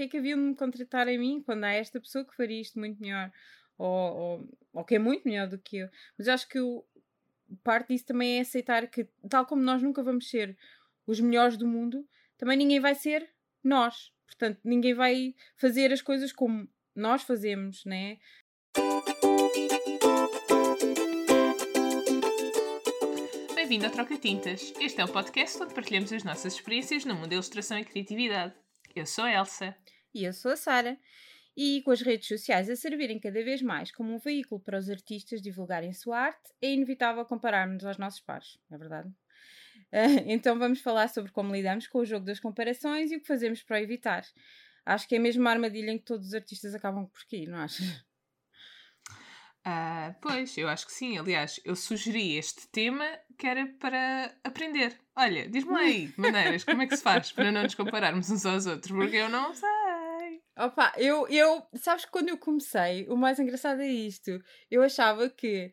porque é que haviam de me contratar a mim quando há esta pessoa que faria isto muito melhor? Ou, ou, ou que é muito melhor do que eu. Mas acho que o, parte disso também é aceitar que, tal como nós nunca vamos ser os melhores do mundo, também ninguém vai ser nós. Portanto, ninguém vai fazer as coisas como nós fazemos, né? Bem-vindo ao Troca Tintas. Este é o podcast onde partilhamos as nossas experiências no mundo da ilustração e criatividade. Eu sou a Elsa. E eu sou a Sara. E com as redes sociais a servirem cada vez mais como um veículo para os artistas divulgarem sua arte, é inevitável compararmos aos nossos pares, não é verdade? Então vamos falar sobre como lidamos com o jogo das comparações e o que fazemos para o evitar. Acho que é mesmo uma armadilha em que todos os artistas acabam por cair, não achas? Uh, pois, eu acho que sim. Aliás, eu sugeri este tema que era para aprender. Olha, diz-me aí maneiras, como é que se faz para não nos compararmos uns aos outros, porque eu não sei. Opa, eu, eu, sabes que quando eu comecei, o mais engraçado é isto. Eu achava que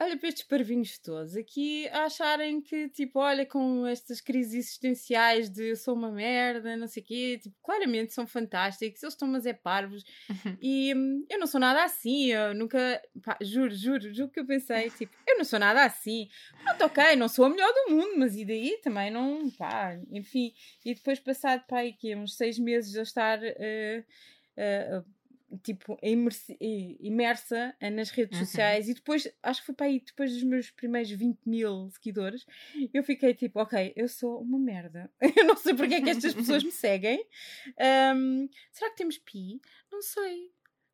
olha para estes parvinhos todos aqui a acharem que, tipo, olha, com estas crises existenciais de eu sou uma merda, não sei o quê, tipo, claramente são fantásticos, eles estão mas é parvos uhum. e hum, eu não sou nada assim, eu nunca, pá, juro, juro, juro que eu pensei, tipo, eu não sou nada assim, pronto, ok, não sou a melhor do mundo, mas e daí também não, pá, enfim, e depois passado, pá, aqui uns seis meses a estar. Uh, uh, tipo, imersa nas redes uhum. sociais e depois, acho que foi para aí, depois dos meus primeiros 20 mil seguidores, eu fiquei tipo, ok, eu sou uma merda. Eu não sei porque é que estas pessoas me seguem. Um, será que temos pi? Não sei.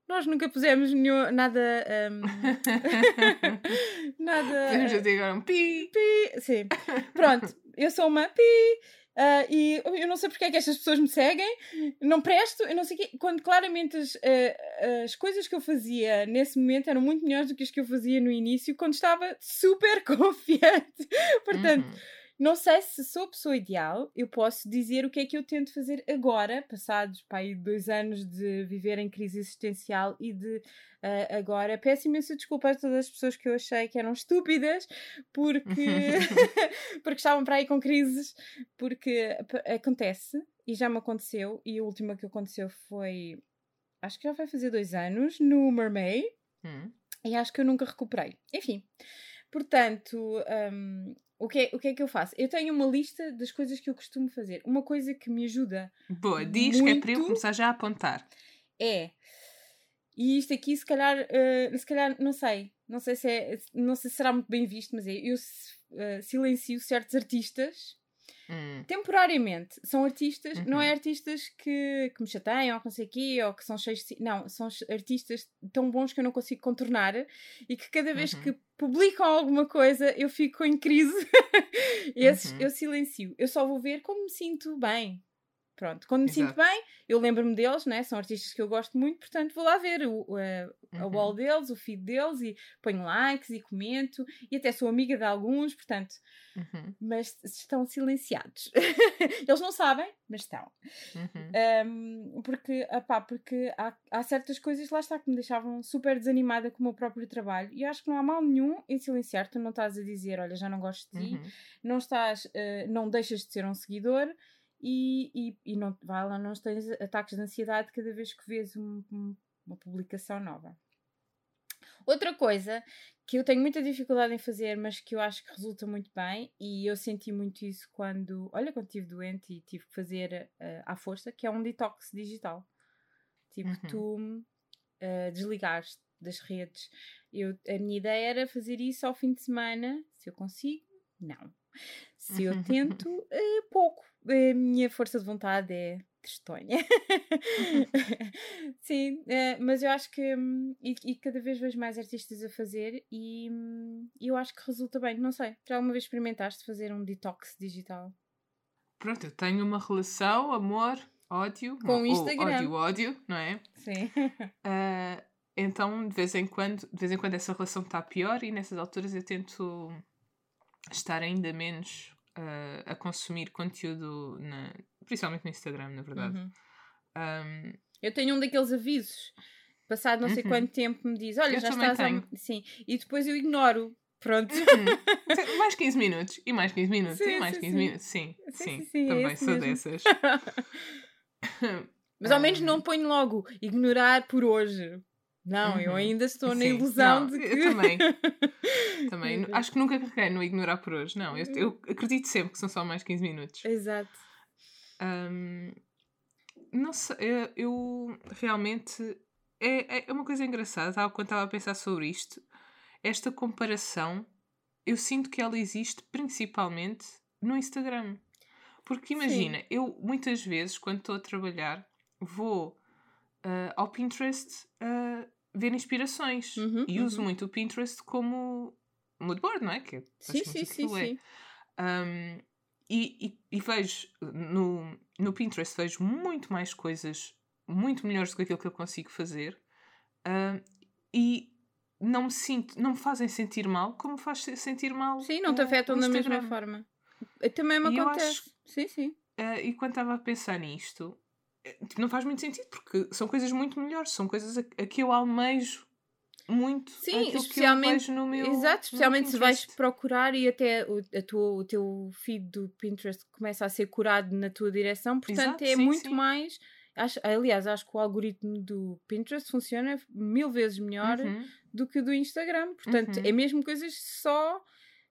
Nós nunca pusemos nenhum, nada. Um, nada. Temos agora um pi. Pi. Sim. Pronto, eu sou uma pi. Uh, e eu não sei porque é que estas pessoas me seguem, não presto, eu não sei quê. Quando claramente as, uh, as coisas que eu fazia nesse momento eram muito melhores do que as que eu fazia no início, quando estava super confiante. Portanto. Uhum não sei se sou a pessoa ideal, eu posso dizer o que é que eu tento fazer agora, passados pá, dois anos de viver em crise existencial e de uh, agora. Peço imensa desculpa a todas as pessoas que eu achei que eram estúpidas porque, porque estavam para aí com crises, porque acontece e já me aconteceu. E a última que aconteceu foi, acho que já vai fazer dois anos, no Mermaid, hum. e acho que eu nunca recuperei. Enfim. Portanto, um, o que, é, o que é que eu faço? Eu tenho uma lista das coisas que eu costumo fazer. Uma coisa que me ajuda. Boa, diz que é para eu começar já a apontar. É. E isto aqui, se calhar, uh, se calhar, não sei. Não sei se, é, não sei se será muito bem visto, mas é. Eu uh, silencio certos artistas Hum. Temporariamente. São artistas, uhum. não é uhum. artistas que, que me chateiam ou que não sei o quê, ou que são cheios de... Não, são artistas tão bons que eu não consigo contornar e que cada vez uhum. que publicam alguma coisa eu fico em crise. Esses uhum. eu silencio. Eu só vou ver quando me sinto bem. Pronto, quando me Exato. sinto bem, eu lembro-me deles, né? são artistas que eu gosto muito, portanto vou lá ver o, a, a wall uhum. deles, o feed deles e ponho likes e comento e até sou amiga de alguns, portanto, uhum. mas estão silenciados. Eles não sabem, mas estão. Uhum. Um, porque, apá, porque há, há certas coisas lá está que me deixavam super desanimada com o meu próprio trabalho e acho que não há mal nenhum em silenciar. Tu não estás a dizer, olha, já não gosto de ti, uhum. não estás, uh, não deixas de ser um seguidor e, e, e não, vai lá, não tens ataques de ansiedade cada vez que vês um, um, uma publicação nova. Outra coisa que eu tenho muita dificuldade em fazer, mas que eu acho que resulta muito bem, e eu senti muito isso quando, olha, quando estive doente e tive que fazer uh, à força, que é um detox digital. Tipo, uhum. tu uh, desligares das redes. Eu, a minha ideia era fazer isso ao fim de semana, se eu consigo, não. Se eu tento, uh, pouco a minha força de vontade é tristonha. Sim, uh, mas eu acho que. Um, e, e, cada vez vejo mais artistas a fazer e um, eu acho que resulta bem. Não sei, já alguma vez experimentaste fazer um detox digital? Pronto, eu tenho uma relação, amor, ódio. Com o Instagram. Ódio, ódio, não é? Sim. Uh, então, de vez em quando, de vez em quando essa relação está pior e nessas alturas eu tento estar ainda menos uh, a consumir conteúdo, na, principalmente no Instagram, na verdade. Uhum. Um, eu tenho um daqueles avisos. Passado não sei uhum. quanto tempo me diz, olha, eu já estás tenho. a... Sim. E depois eu ignoro. Pronto. Uhum. mais 15 minutos. E mais 15 minutos. Sim, e mais sim, 15 sim. minutos. Sim, sim. sim, sim também sou mesmo. dessas. Mas ao menos não ponho logo ignorar por hoje. Não, uhum. eu ainda estou Sim. na ilusão não, de que. Eu também. também. Acho que nunca carreguei no ignorar por hoje. Não, eu, eu, acredito sempre que são só mais 15 minutos. Exato. Um, não sei, eu, eu realmente. É, é uma coisa engraçada, quando estava a pensar sobre isto, esta comparação, eu sinto que ela existe principalmente no Instagram. Porque imagina, Sim. eu muitas vezes, quando estou a trabalhar, vou uh, ao Pinterest uh, ver inspirações uhum, e uso uhum. muito o Pinterest como moodboard, não é? Que é sim, sim, sim, é. sim. Um, e, e, e, vejo no, no Pinterest vejo muito mais coisas muito melhores do que aquilo que eu consigo fazer e não me sinto, não me fazem sentir mal como faz sentir mal. Sim, não te afetam da mesma forma. Também me acontece. Acho, sim, sim. Uh, e quando estava a pensar nisto, tipo, não faz muito sentido, porque são coisas muito melhores, são coisas a, a que eu almejo muito. Sim, especialmente. no meu, exato, especialmente se vais procurar e até o, a tua, o teu feed do Pinterest começa a ser curado na tua direção, portanto exato, é sim, muito sim. mais. Acho, aliás, acho que o algoritmo do Pinterest funciona mil vezes melhor uhum. do que o do Instagram. Portanto, uhum. é mesmo coisas só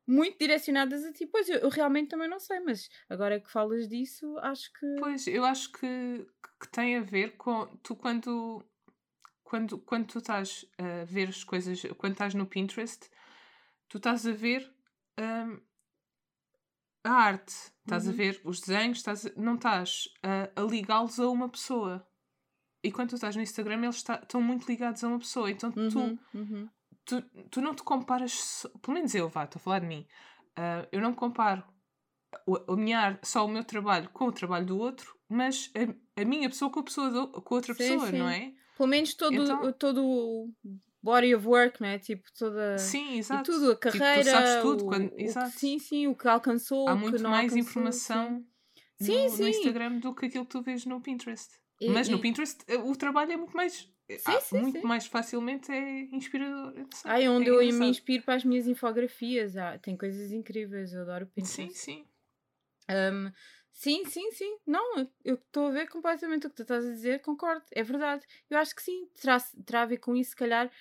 muito direcionadas a ti. Pois eu, eu, realmente também não sei, mas agora que falas disso, acho que. Pois, eu acho que, que tem a ver com tu quando. Quando, quando tu estás a ver as coisas, quando estás no Pinterest, tu estás a ver um, a arte, estás uhum. a ver os desenhos, estás a, não estás a, a ligá-los a uma pessoa. E quando tu estás no Instagram, eles estão muito ligados a uma pessoa. Então uhum. tu, uhum tu, tu não te comparas, pelo menos eu, vá, estou a falar de mim, uh, eu não comparo a, a minha só o meu trabalho com o trabalho do outro, mas a, a minha pessoa com a pessoa do, com outra sim, pessoa, sim. não é? Pelo menos todo, então, todo o body of work, não é? Tipo, toda. Sim, exato. E tudo, a carreira. Tipo, tu sabes tudo. Quando, o, exato. O, sim, sim, o que alcançou. Há muito mais alcançou, informação sim. No, sim, no, Instagram do que aquilo que tu vês no Pinterest. E, Mas no Pinterest eh, o trabalho é muito mais Sim, ah, sim, muito sim. mais facilmente é inspirador. Ah, é onde é eu me inspiro para as minhas infografias. Ah, tem coisas incríveis, eu adoro Pinterest. Sim, sim. Um, sim, sim, sim. Não, eu estou a ver completamente o que tu estás a dizer, concordo, é verdade. Eu acho que sim, terá, terá a ver com isso, se calhar.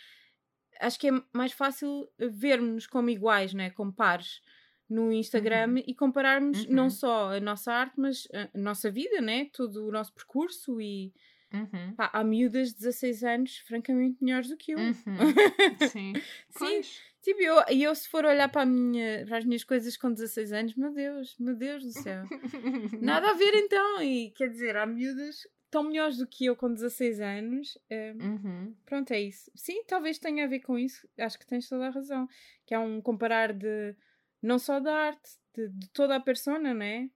Acho que é mais fácil vermos como iguais, né? como pares no Instagram uhum. e compararmos uhum. não só a nossa arte, mas a nossa vida, né? todo o nosso percurso e Uhum. Pá, há miúdas de 16 anos francamente melhores do que eu. Uhum. Sim. Sim. Tipo, eu, eu se for olhar para, minha, para as minhas coisas com 16 anos, meu Deus, meu Deus do céu. Nada a ver então. E quer dizer, há miúdas tão melhores do que eu com 16 anos. É, uhum. Pronto, é isso. Sim, talvez tenha a ver com isso. Acho que tens toda a razão. Que é um comparar de não só da arte, de, de toda a persona, não é?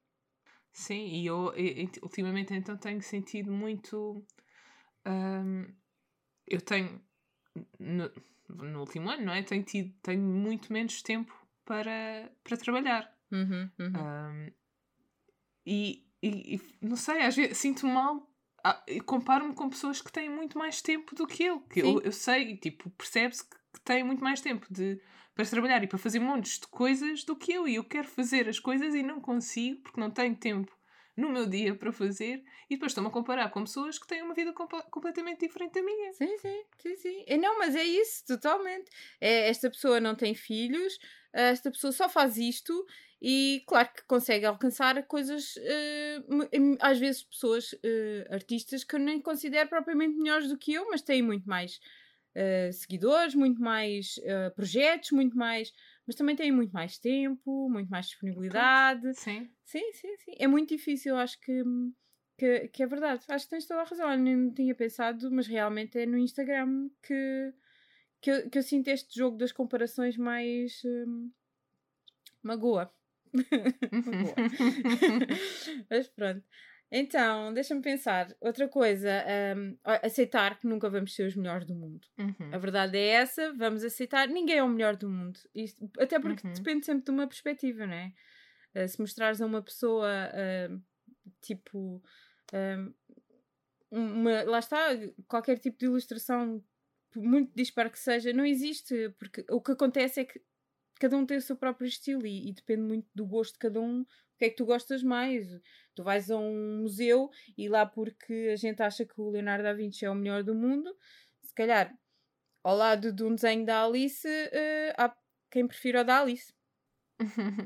Sim, e eu ultimamente então tenho sentido muito. Um, eu tenho. No, no, último ano, não é? Tenho, tido, tenho muito menos tempo para, para trabalhar. Uhum, uhum. Um, e, e, e, não sei, às vezes sinto-me mal. Ah, comparo-me com pessoas que têm muito mais tempo do que eu. Que eu, eu sei, tipo, percebe-se que, que têm muito mais tempo de para trabalhar e para fazer montes de coisas do que eu. E eu quero fazer as coisas e não consigo porque não tenho tempo no meu dia para fazer e depois estou-me a comparar com pessoas que têm uma vida comp completamente diferente da minha. Sim, sim, sim, sim. É, não, mas é isso, totalmente. É, esta pessoa não tem filhos, esta pessoa só faz isto e claro que consegue alcançar coisas, uh, às vezes pessoas, uh, artistas que eu nem considero propriamente melhores do que eu, mas têm muito mais uh, seguidores, muito mais uh, projetos, muito mais. Mas também têm muito mais tempo, muito mais disponibilidade. Sim. Sim, sim, sim. É muito difícil, acho que, que, que é verdade. Acho que tens toda a razão. Eu não tinha pensado, mas realmente é no Instagram que, que, eu, que eu sinto este jogo das comparações mais. Um, magoa. magoa. mas pronto. Então, deixa-me pensar. Outra coisa, um, aceitar que nunca vamos ser os melhores do mundo. Uhum. A verdade é essa, vamos aceitar. Ninguém é o melhor do mundo. Isto, até porque uhum. depende sempre de uma perspectiva, não é? Uh, se mostrares a uma pessoa, uh, tipo, um, uma, lá está, qualquer tipo de ilustração, muito disparo que seja, não existe. Porque o que acontece é que cada um tem o seu próprio estilo e, e, depende muito do gosto de cada um. O que é que tu gostas mais? Tu vais a um museu e lá porque a gente acha que o Leonardo da Vinci é o melhor do mundo, se calhar ao lado de um desenho da Alice, uh, há quem prefira o da Alice.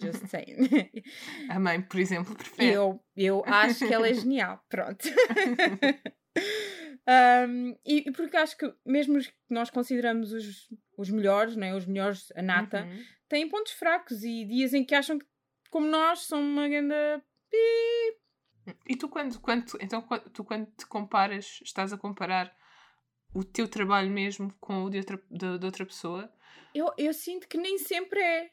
Just saying. A mãe, por exemplo, prefere. Eu, eu acho que ela é genial. Pronto. um, e, porque acho que mesmo os que nós consideramos os, os melhores, né, os melhores, a nata, uhum. Têm pontos fracos e dias em que acham que, como nós, são uma grande. E tu quando, quando, então, tu quando te comparas, estás a comparar o teu trabalho mesmo com o de outra, de, de outra pessoa? Eu, eu sinto que nem sempre é.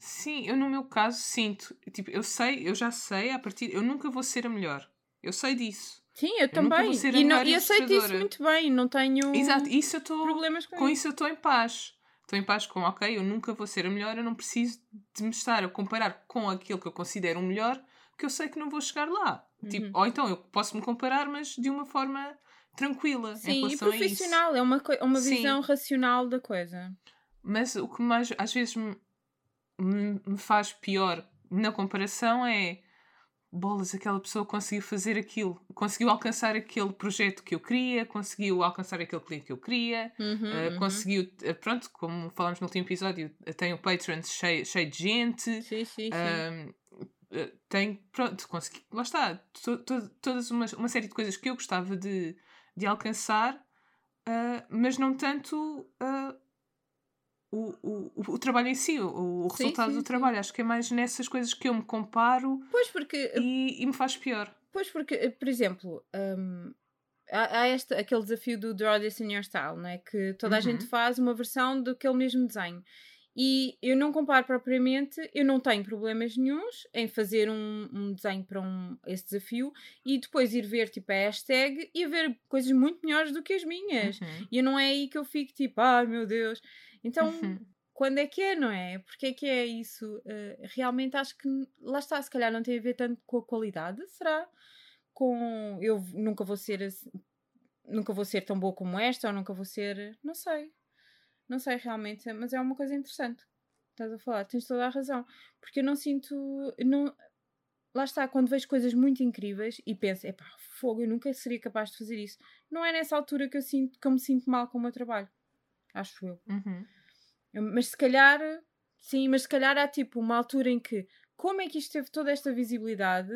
Sim, eu no meu caso sinto, tipo, eu sei, eu já sei a partir, eu nunca vou ser a melhor. Eu sei disso. Sim, eu, eu também. e não, eu aceito isso muito bem, não tenho Exato, isso eu tô, problemas com, com isso eu estou em paz. Estou em paz com, ok, eu nunca vou ser a melhor, eu não preciso de me estar a comparar com aquilo que eu considero o melhor, que eu sei que não vou chegar lá. Tipo, uhum. Tipo, ou então eu posso me comparar, mas de uma forma tranquila Sim, em relação e profissional, é uma, uma visão racional da coisa. Mas o que mais às vezes me, me faz pior na comparação é bolas, aquela pessoa conseguiu fazer aquilo, conseguiu alcançar aquele projeto que eu queria, conseguiu alcançar aquele cliente que eu queria, uhum, uh, uhum. conseguiu, uh, pronto, como falámos no último episódio, tem o Patreon cheio, cheio de gente. Sim, sim, sim. Uh, tem, pronto, consegui, lá está, to, to, todas uma, uma série de coisas que eu gostava de, de alcançar, uh, mas não tanto uh, o, o, o trabalho em si, o, o resultado sim, sim, do trabalho. Sim. Acho que é mais nessas coisas que eu me comparo pois porque, e, e me faz pior. Pois porque, eh, por exemplo, um, há, há este, aquele desafio do Draw This in Your Style, não é? que toda a gente uhum. faz uma versão daquele mesmo desenho. E eu não comparo propriamente, eu não tenho problemas nenhums em fazer um, um desenho para um, esse desafio e depois ir ver tipo a hashtag e ver coisas muito melhores do que as minhas. Uhum. E não é aí que eu fico tipo, ai meu Deus. Então, uhum. quando é que é, não é? Porque é que é isso? Uh, realmente acho que lá está, se calhar não tem a ver tanto com a qualidade, será? Com eu nunca vou ser assim, nunca vou ser tão boa como esta ou nunca vou ser, não sei. Não sei realmente, mas é uma coisa interessante. Estás a falar, tens toda a razão. Porque eu não sinto. Não, lá está, quando vejo coisas muito incríveis e penso, epá, fogo, eu nunca seria capaz de fazer isso. Não é nessa altura que eu, sinto, que eu me sinto mal com o meu trabalho. Acho eu. Uhum. Mas se calhar, sim, mas se calhar há tipo uma altura em que, como é que isto teve toda esta visibilidade?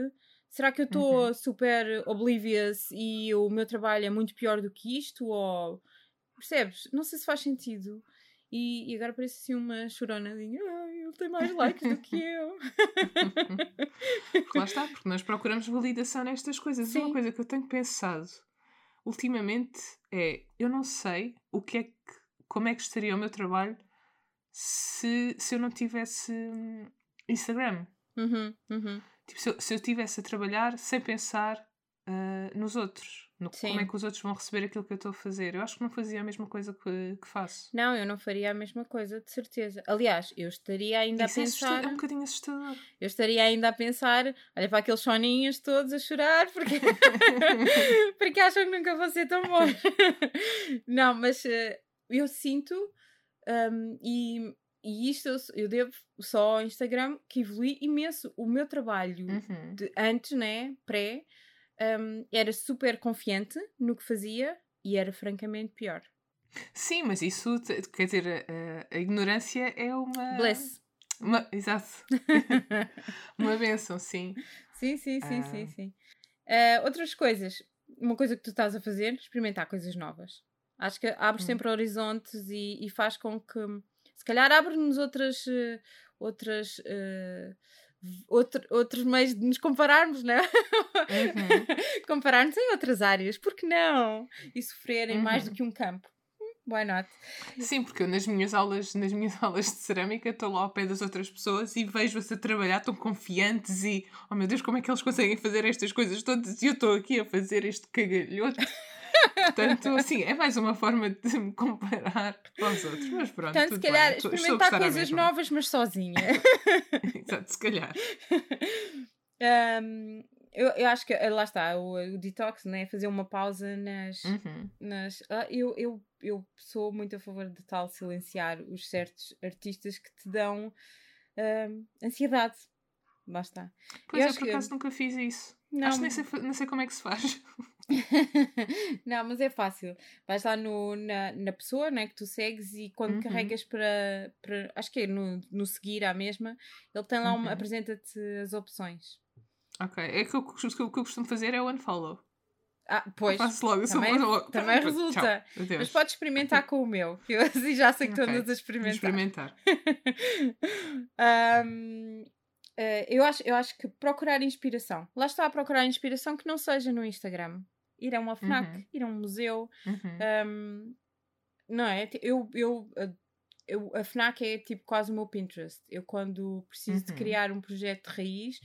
Será que eu estou uhum. super oblivious e o meu trabalho é muito pior do que isto? Ou Percebes? Não sei se faz sentido. E, e agora parece assim uma chorona de ele tem mais likes do que eu. lá está, porque nós procuramos validação nestas coisas. Sim. Uma coisa que eu tenho pensado ultimamente é eu não sei o que é que como é que estaria o meu trabalho se, se eu não tivesse Instagram. Uhum, uhum. Tipo, se eu, se eu tivesse a trabalhar sem pensar uh, nos outros no Sim. como é que os outros vão receber aquilo que eu estou a fazer. Eu acho que não fazia a mesma coisa que, que faço. Não, eu não faria a mesma coisa, de certeza. Aliás, eu estaria ainda Isso a pensar. É, é um bocadinho assustador. Eu estaria ainda a pensar, olha para aqueles soninhos todos a chorar porque, porque acham que nunca vou ser tão bom. não, mas uh, eu sinto um, e e isto eu, eu, devo só ao Instagram que evolui imenso o meu trabalho uhum. de antes, né? Pré, um, era super confiante no que fazia e era francamente pior. Sim, mas isso, quer dizer, a, a ignorância é uma. Bless. Uma, exato. uma benção, sim. Sim, sim, sim, uh... sim, sim. Uh, outras coisas. Uma coisa que tu estás a fazer, experimentar coisas novas. Acho que abre hum. sempre horizontes e, e, faz com que, se calhar, abre-nos outras, uh, outras uh, outro, outros meios de nos compararmos, não é? Uhum. Comparar-nos em outras áreas, porque não? E sofrerem uhum. mais do que um campo. Why not? Sim, porque eu nas minhas aulas, nas minhas aulas de cerâmica estou lá ao pé das outras pessoas e vejo-as a trabalhar tão confiantes e oh meu Deus, como é que eles conseguem fazer estas coisas todas e eu estou aqui a fazer este cagalhoto. Portanto, assim, é mais uma forma de me comparar com os outros. Mas pronto. Portanto, se calhar, bem. experimentar coisas novas, mas sozinha. Exato, se calhar. Um, eu, eu acho que lá está, o, o detox, né? fazer uma pausa nas. Uhum. nas ah, eu, eu, eu sou muito a favor de tal silenciar os certos artistas que te dão uh, ansiedade. Lá está. Pois eu, eu por acaso que... nunca fiz isso. Não, Acho que nem sei, nem sei como é que se faz. não, mas é fácil. Vais lá no, na, na pessoa né, que tu segues e quando uhum. carregas para, para. Acho que é no, no seguir à mesma, ele tem lá uma. Uhum. apresenta-te as opções. Ok. É que o que eu, costumo fazer é o unfollow. Ah, pois. Eu faço logo, também, logo. também resulta. Tchau, Mas podes experimentar com o meu, eu assim já sei que okay. tu andas a experimentar. experimentar. um, Uh, eu, acho, eu acho que procurar inspiração. Lá está a procurar inspiração que não seja no Instagram. Ir a uma FNAC, uhum. ir a um museu. Uhum. Um, não é? Eu, eu, eu, a FNAC é tipo quase o meu Pinterest. Eu, quando preciso uhum. de criar um projeto de raiz,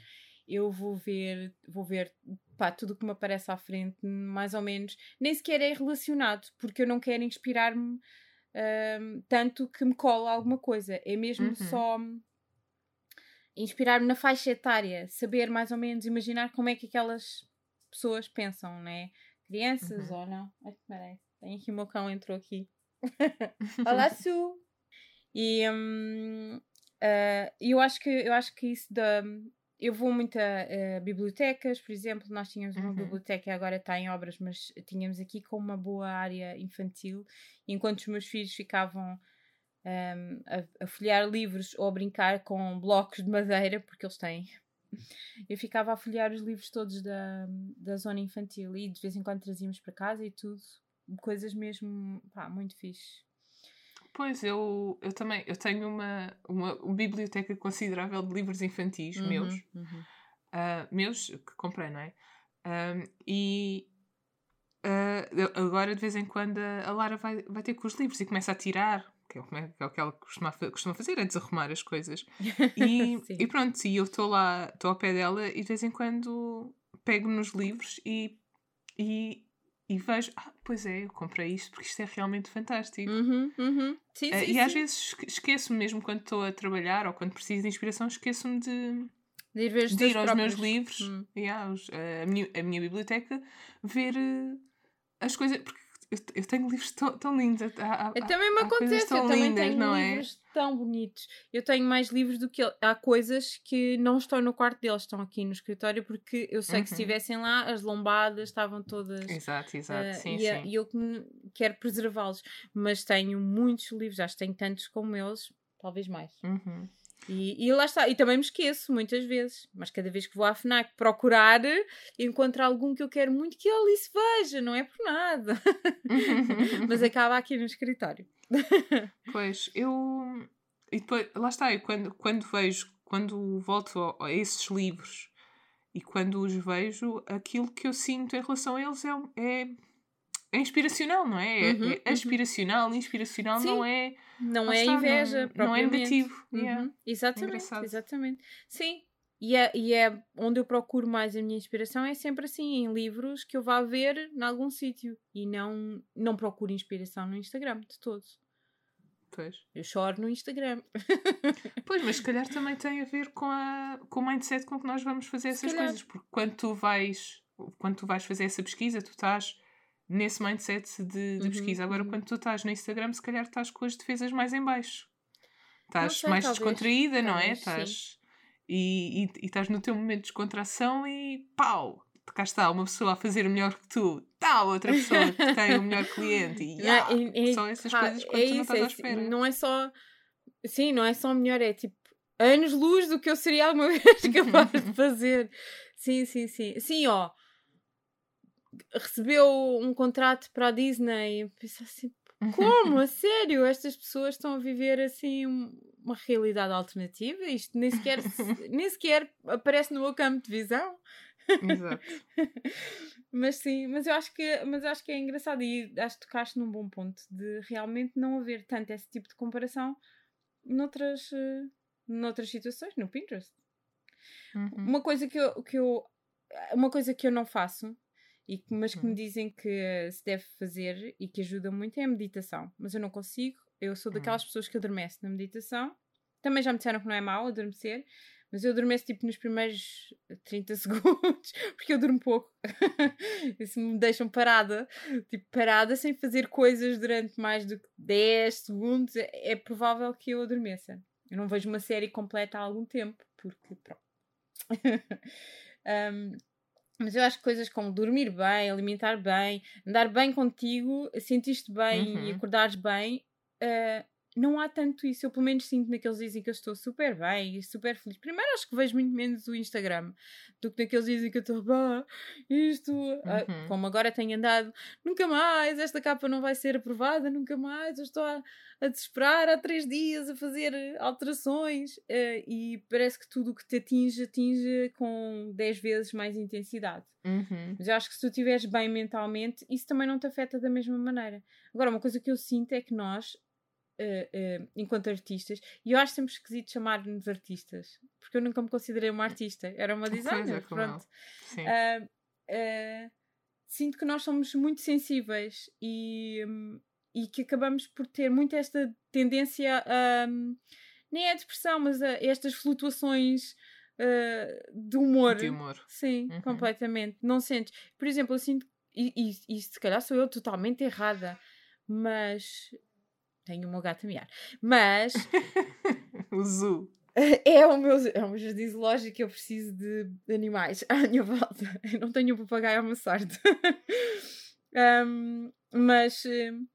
eu vou ver, vou ver pá, tudo o que me aparece à frente, mais ou menos. Nem sequer é relacionado, porque eu não quero inspirar-me um, tanto que me cola alguma coisa. É mesmo uhum. só inspirar-me na faixa etária, saber mais ou menos, imaginar como é que aquelas pessoas pensam, né? Crianças uhum. ou não? Ai, merece. Tem aqui o meu cão entrou aqui. Olá, Su! E uh, eu acho que eu acho que isso da eu vou muito a, a, bibliotecas, por exemplo, nós tínhamos uma uhum. biblioteca agora está em obras, mas tínhamos aqui com uma boa área infantil, enquanto os meus filhos ficavam um, a, a folhear livros ou a brincar com blocos de madeira, porque eles têm. Eu ficava a folhear os livros todos da, da zona infantil e de vez em quando trazíamos para casa e tudo. Coisas mesmo, pá, muito fixe. Pois, eu, eu também eu tenho uma, uma, uma biblioteca considerável de livros infantis uhum, meus. Uhum. Uh, meus que comprei, não é? Uh, e uh, agora de vez em quando a Lara vai, vai ter com os livros e começa a tirar que é, é o que ela costuma, costuma fazer, é desarrumar as coisas. E, e pronto, e eu estou lá, estou ao pé dela e de vez em quando pego nos livros e, e, e vejo, ah, pois é, eu comprei isto porque isto é realmente fantástico. Uhum, uhum. Sim, uh, sim, e sim. às vezes esqueço-me mesmo quando estou a trabalhar ou quando preciso de inspiração, esqueço-me de, de ir, ver de ir aos próprios... meus livros, hum. yeah, os, uh, a, minha, a minha biblioteca, ver uh, as coisas. Porque eu, eu tenho livros tão, tão lindos. Há, há, também me acontece, eu também lindas, tenho é? livros é? tão bonitos. Eu tenho mais livros do que ele. Há coisas que não estão no quarto deles, estão aqui no escritório, porque eu sei uhum. que se uhum. estivessem lá, as lombadas estavam todas. Exato, exato. Uh, sim, e, sim. e eu quero preservá-los. Mas tenho muitos livros, acho que tenho tantos como eles, talvez mais. Uhum. E, e lá está, e também me esqueço muitas vezes, mas cada vez que vou à FNAC procurar, encontro algum que eu quero muito que ele se veja, não é por nada. mas acaba aqui no escritório. pois, eu. E depois, lá está, eu quando, quando vejo, quando volto a, a esses livros e quando os vejo, aquilo que eu sinto em relação a eles é, é é inspiracional, não é? é uhum, é, aspiracional, uhum. inspiracional Sim. não é. Não é inveja, não, não é negativo. Uhum. Yeah. Exatamente, é exatamente. Sim. E é, e é onde eu procuro mais a minha inspiração é sempre assim, em livros que eu vá ver em algum sítio e não, não procuro inspiração no Instagram de todos. Pois. Eu choro no Instagram. pois, mas se calhar também tem a ver com, a, com o mindset com que nós vamos fazer essas coisas. Porque quando tu vais, quando tu vais fazer essa pesquisa, tu estás nesse mindset de, de uhum, pesquisa. Agora, uhum. quando tu estás no Instagram, se calhar estás com as defesas mais em baixo. Estás sei, mais talvez. descontraída, não é? Estás, e, e, e, estás no teu momento de descontração e pau! Cá está uma pessoa a fazer o melhor que tu, tal outra pessoa que tem o melhor cliente e, yeah, é, é, são essas pá, coisas quando é tu não estás é, à espera. Não é só, sim, não é só melhor, é tipo anos luz do que eu seria alguma vez capaz de fazer. Sim, sim, sim. Sim, ó recebeu um contrato para a Disney e pensei assim, como? A sério? Estas pessoas estão a viver assim uma realidade alternativa? Isto nem sequer, nem sequer aparece no meu campo de visão. Exato. mas sim, mas eu acho que, mas acho que é engraçado e acho que tocaste num bom ponto de realmente não haver tanto esse tipo de comparação noutras, uh, noutras situações, no Pinterest. Uhum. Uma coisa que eu, que eu uma coisa que eu não faço e que, mas que me uhum. dizem que se deve fazer e que ajuda muito é a meditação. Mas eu não consigo. Eu sou daquelas hum. pessoas que adormecem na meditação. Também já me disseram que não é mau adormecer, Mas eu adormeço tipo nos primeiros 30 segundos, porque eu durmo pouco. Isso me deixam parada, tipo parada sem fazer coisas durante mais do que 10 segundos, é, é provável que eu adormeça. Eu não vejo uma série completa há algum tempo, porque pronto. um, mas eu acho que coisas como dormir bem, alimentar bem, andar bem contigo, sentir-te bem uhum. e acordares bem, uh, não há tanto isso. Eu pelo menos sinto naqueles dias em que eu estou super bem e super feliz. Primeiro acho que vejo muito menos o Instagram do que naqueles dias em que eu estou, bah, isto, ah, uhum. como agora tenho andado, nunca mais, esta capa não vai ser aprovada, nunca mais, eu estou a, a desesperar há três dias a fazer alterações uh, e parece que tudo o que te atinge, atinge com dez vezes mais intensidade. Uhum. Mas eu acho que se tu estiveres bem mentalmente, isso também não te afeta da mesma maneira. Agora, uma coisa que eu sinto é que nós Uh, uh, enquanto artistas, e eu acho sempre esquisito chamar-nos artistas, porque eu nunca me considerei uma artista, era uma designer. pronto. Uh, sinto que nós somos muito sensíveis e, um, e que acabamos por ter muito esta tendência a. Um, nem é a depressão, mas a estas flutuações de humor. De humor. Sim, uhum. completamente. Não sentes. Por exemplo, eu sinto. E, e, e se calhar sou eu totalmente errada, mas tenho o meu gato a miar. Mas. o zoo. É o, meu, é o meu jardim zoológico eu preciso de, animais à minha volta. Eu não tenho um papagaio a uma sorte. um, mas uh,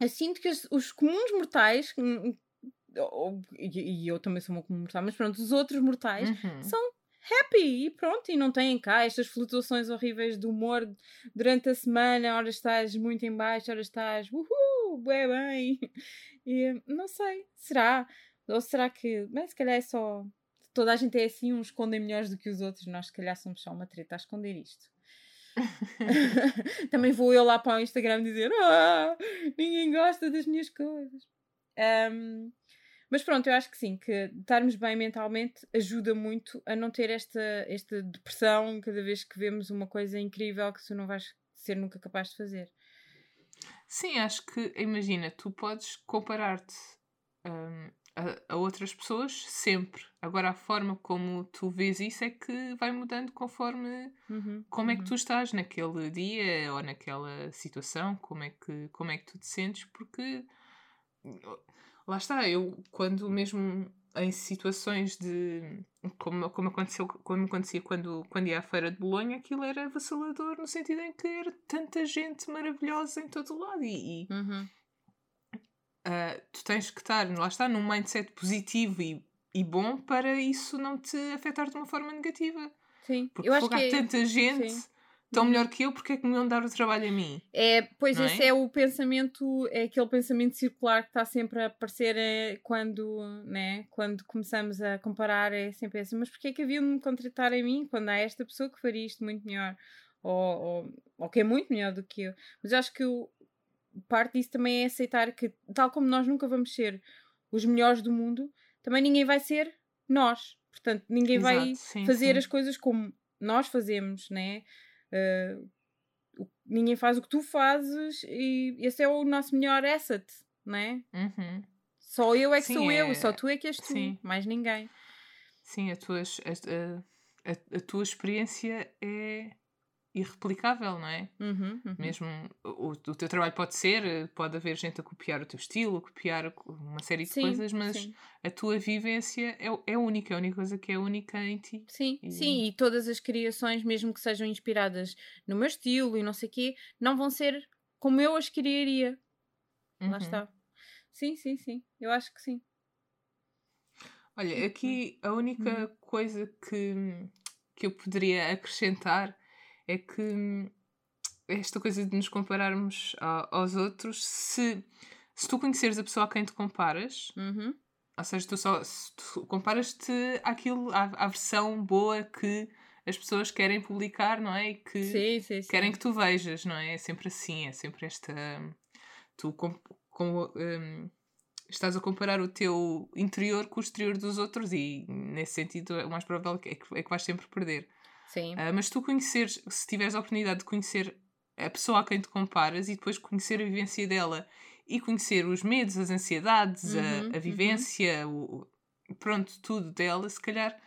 eu sinto que os, os comuns mortais, hum, e, e, eu também sou uma comum mortal, mas pronto, os outros mortais uhum. são happy e pronto, e não têm cá estas flutuações horríveis de humor durante a semana, ora estás muito em baixo, ora estás uhul, bem bem. E não sei, será? Ou será que, mas se calhar é só toda a gente é assim, uns escondem melhores do que os outros, nós se calhar somos só uma treta a esconder isto. Também vou eu lá para o Instagram dizer ah, ninguém gosta das minhas coisas. Um, mas pronto, eu acho que sim, que estarmos bem mentalmente ajuda muito a não ter esta, esta depressão cada vez que vemos uma coisa incrível que tu não vais ser nunca capaz de fazer. Sim, acho que, imagina, tu podes comparar-te um, a, a, outras pessoas sempre. Agora, a forma como tu vês isso é que vai mudando conforme uhum, como uhum. é que uhum. tu estás naquele dia ou naquela situação, como é que, como é que tu te sentes, porque lá está, eu quando mesmo em situações de como, como aconteceu como acontecia quando, quando ia à feira de Bolonha, aquilo era avassalador no sentido em que era tanta gente maravilhosa em todo o lado e, e uhum. uh, tu tens que estar, lá está, num mindset positivo e, e bom para isso não te afetar de uma forma negativa. Sim, porque eu acho que há tanta gente sim tão melhor que eu, porque é que me iam dar o trabalho a mim? É, pois esse é? é? o pensamento, é aquele pensamento circular que está sempre a aparecer é, quando, né, quando começamos a comparar, é sempre assim, mas porquê é que haviam de me contratar a mim quando há esta pessoa que faria isto muito melhor? Ou, ou, ou que é muito melhor do que eu. Mas eu acho que o, parte disso também é aceitar que, tal como nós nunca vamos ser os melhores do mundo, também ninguém vai ser nós. Portanto, ninguém Exato, vai sim, fazer sim. as coisas como nós fazemos, né? Uh, ninguém faz o que tu fazes e esse é o nosso melhor asset, não é? Uhum. Só eu é que Sim, sou é... eu, só tu é que és tu, Sim. mais ninguém. Sim, a tua, a, a, a tua experiência é irreplicável, não é? Uhum, uhum. Mesmo o, o teu trabalho pode ser, pode haver gente a copiar o teu estilo, a copiar uma série de sim, coisas, mas sim. a tua vivência é, é única, é a única coisa que é única em ti. Sim, e... sim, e todas as criações, mesmo que sejam inspiradas no meu estilo e não sei o quê, não vão ser como eu as criaria. Uhum. Lá está. Sim, sim, sim, eu acho que sim. Olha, aqui a única uhum. coisa que, que eu poderia acrescentar é que hum, esta coisa de nos compararmos aos outros, se, se tu conheceres a pessoa a quem te comparas, uhum. ou seja, tu só tu comparas-te àquilo, à, à versão boa que as pessoas querem publicar, não é? E que sim, sim, sim. querem que tu vejas, não é? É sempre assim, é sempre esta. Tu com, com, um, estás a comparar o teu interior com o exterior dos outros e nesse sentido o mais provável é que, é que vais sempre perder. Sim. Uh, mas tu conheceres, se tiveres a oportunidade de conhecer a pessoa a quem te comparas e depois conhecer a vivência dela e conhecer os medos, as ansiedades, uhum, a, a, uhum. vivência, uhum. o, pronto, tudo dela, se calhar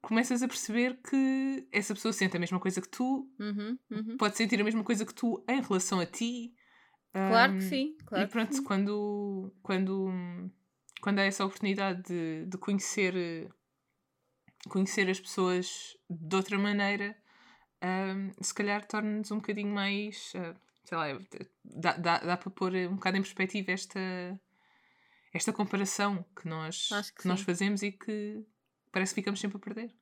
começas a perceber que essa pessoa sente a mesma coisa que tu, uhum, uhum. pode sentir a mesma coisa que tu em relação a ti. Claro um, que sim. Claro e pronto, quando, quando, quando há essa oportunidade de, de conhecer, conhecer as pessoas de outra maneira, se calhar torna-nos um bocadinho mais. Uh, sei lá, dá, dá, dá para pôr um bocado em perspectiva esta, esta comparação que nós, que, que nós fazemos e que parece que ficamos sempre a perder.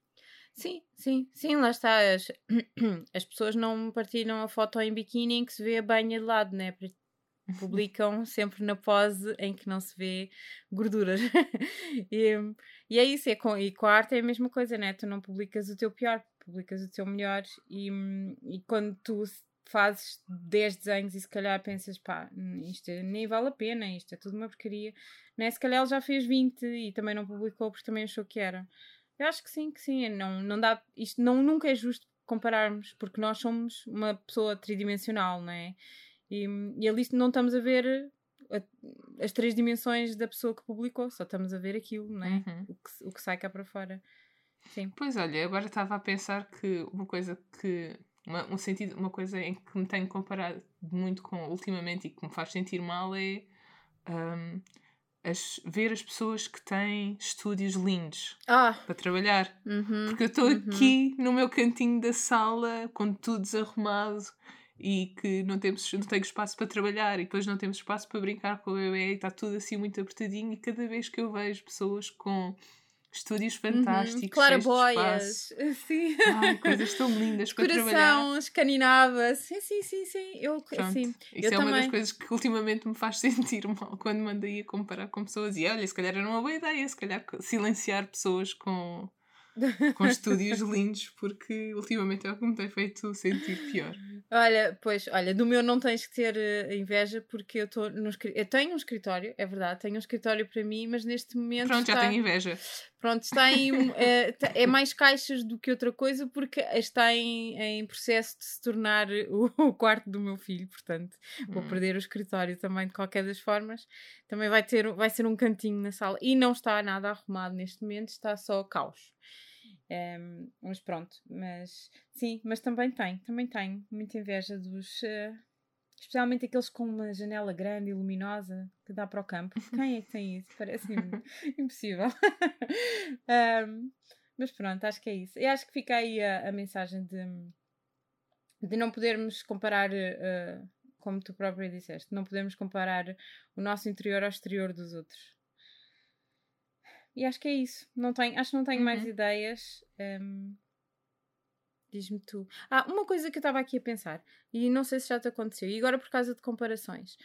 Sim, sim, sim, lá está. As, as pessoas não partilham a foto em biquíni em que se vê a banha de lado, né? Publicam sempre na pose em que não se vê gorduras. e, e é isso, é com, e com a arte é a mesma coisa, né? Tu não publicas o teu pior, publicas o teu melhor. E, e quando tu fazes 10 desenhos e se calhar pensas, pá, isto nem vale a pena, isto é tudo uma porcaria, né? Se calhar ele já fez 20 e também não publicou porque também achou que era. Eu acho que sim, que sim. Não, não dá, isto não, nunca é justo compararmos, porque nós somos uma pessoa tridimensional, não é? E, e ali não estamos a ver a, as três dimensões da pessoa que publicou, só estamos a ver aquilo, não é? Uhum. O, que, o que sai cá para fora. Sim. Pois olha, agora estava a pensar que uma coisa que. Uma, um sentido, uma coisa em que me tenho comparado muito com ultimamente e que me faz sentir mal é um, as, ver as pessoas que têm estúdios lindos ah. para trabalhar. Uhum, Porque eu estou uhum. aqui no meu cantinho da sala, com tudo desarrumado e que não, temos, não tenho espaço para trabalhar e depois não temos espaço para brincar com o bebê e está tudo assim muito apertadinho. E cada vez que eu vejo pessoas com estúdios uhum. fantásticos. Uhum. Claraboias. Sim. Ai, coisas tão lindas para Coração, trabalhar. escaninava. Sim, sim, sim, sim. Eu, sim. Isso eu é também. uma das coisas que ultimamente me faz sentir mal quando mandei a comparar com pessoas. E olha, se calhar era uma boa ideia, se calhar silenciar pessoas com com estúdios lindos, porque ultimamente é o que me tem feito sentir pior. Olha, pois, olha, do meu não tens que ter uh, inveja porque eu estou no Eu tenho um escritório, é verdade, tenho um escritório para mim, mas neste momento. Pronto, está... já tenho inveja. Pronto, está em. é, é, mais caixas do que outra coisa porque está em, em processo de se tornar o, o quarto do meu filho, portanto, vou hum. perder o escritório também de qualquer das formas. Também vai, ter, vai ser um cantinho na sala e não está nada arrumado neste momento, está só caos. Um, mas pronto, mas sim, mas também tem, também tenho muita inveja dos. Uh, especialmente aqueles com uma janela grande e luminosa que dá para o campo. Quem é que tem isso? Parece-me impossível. um, mas pronto, acho que é isso. E acho que fica aí a, a mensagem de, de não podermos comparar, uh, como tu própria disseste, não podemos comparar o nosso interior ao exterior dos outros. E acho que é isso. Não tenho, acho que não tenho uhum. mais ideias. Um, Diz-me tu. Ah, uma coisa que eu estava aqui a pensar, e não sei se já te aconteceu, e agora por causa de comparações.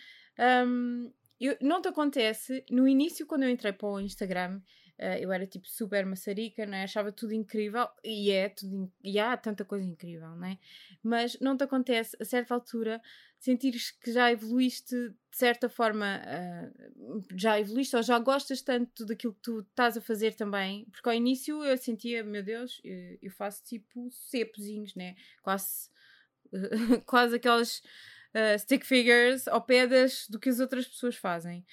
Um, eu, não te acontece, no início, quando eu entrei para o Instagram, uh, eu era tipo super maçarica, não é? achava tudo incrível, e é, tudo, e há tanta coisa incrível, não é? Mas não te acontece, a certa altura, sentires que já evoluíste de certa forma, uh, já evoluíste ou já gostas tanto daquilo que tu estás a fazer também, porque ao início eu sentia, meu Deus, eu, eu faço tipo cepozinhos, né? Quase, uh, quase aquelas uh, stick figures ao pé das, do que as outras pessoas fazem.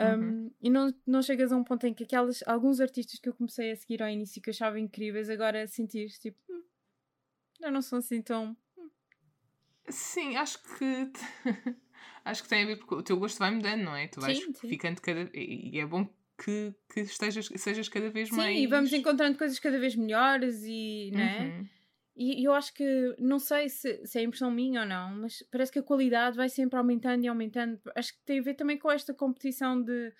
Um, uhum. E não, não chegas a um ponto em que aquelas, alguns artistas que eu comecei a seguir ao início que eu achava incríveis, agora sentir tipo, hum, já não são assim tão Sim, acho que acho que tem a ver porque o teu gosto vai mudando, não é? Tu vais sim, sim. ficando cada e é bom que, que estejas, sejas cada vez sim, mais. Sim, e vamos encontrando coisas cada vez melhores e, não é? Uhum. E eu acho que, não sei se, se é impressão minha ou não, mas parece que a qualidade vai sempre aumentando e aumentando. Acho que tem a ver também com esta competição de,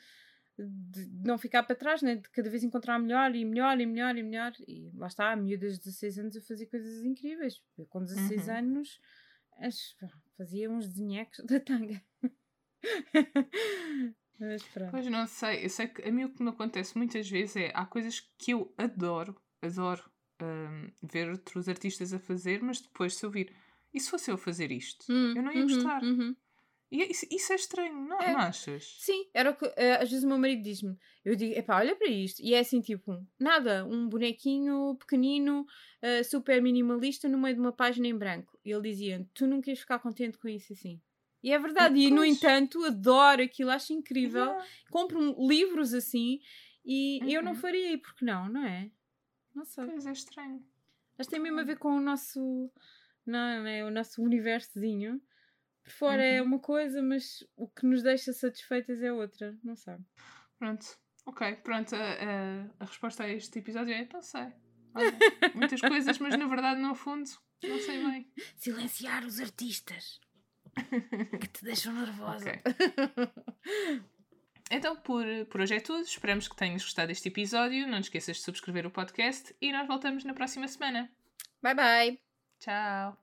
de não ficar para trás, né? de cada vez encontrar melhor e melhor e melhor e melhor. E lá está, a miúdas de 16 anos a fazer coisas incríveis. Eu, com 16 uhum. anos as, fazia uns desenhecos da tanga. Mas pronto. Pois não sei, eu sei que a mim o que me acontece muitas vezes é há coisas que eu adoro, adoro um, ver outros artistas a fazer, mas depois se eu vir e se fosse eu fazer isto, hum, eu não ia uhum, gostar. Uhum. E é, isso, isso, é estranho, não, é. não achas? Sim, era o que uh, às vezes o meu marido diz-me. Eu digo, epá, olha para isto. E é assim, tipo, nada, um bonequinho pequenino, uh, super minimalista, no meio de uma página em branco. E ele dizia: Tu nunca ias ficar contente com isso assim. E é verdade, e, e no entanto, adoro aquilo, acho incrível. Compro livros assim E uhum. eu não uhum. faria, e por que não, não é? Não sei. Pois é estranho. Mas tem mesmo a ver com o nosso, não é? O nosso universozinho. Por fora é uhum. é uma coisa, mas o que nos deixa satisfeitas é outra. Não sabe. Pronto. Ok, pronto. A, a, a resposta a este episódio é: não sei. Olha, muitas coisas, mas na verdade, no fundo, não sei bem. Silenciar os artistas que te deixam nervosa. Então, por, por hoje é tudo. Esperamos que tenhas gostado deste episódio. Não te esqueças de subscrever o podcast e nós voltamos na próxima semana. Bye bye. Tchau.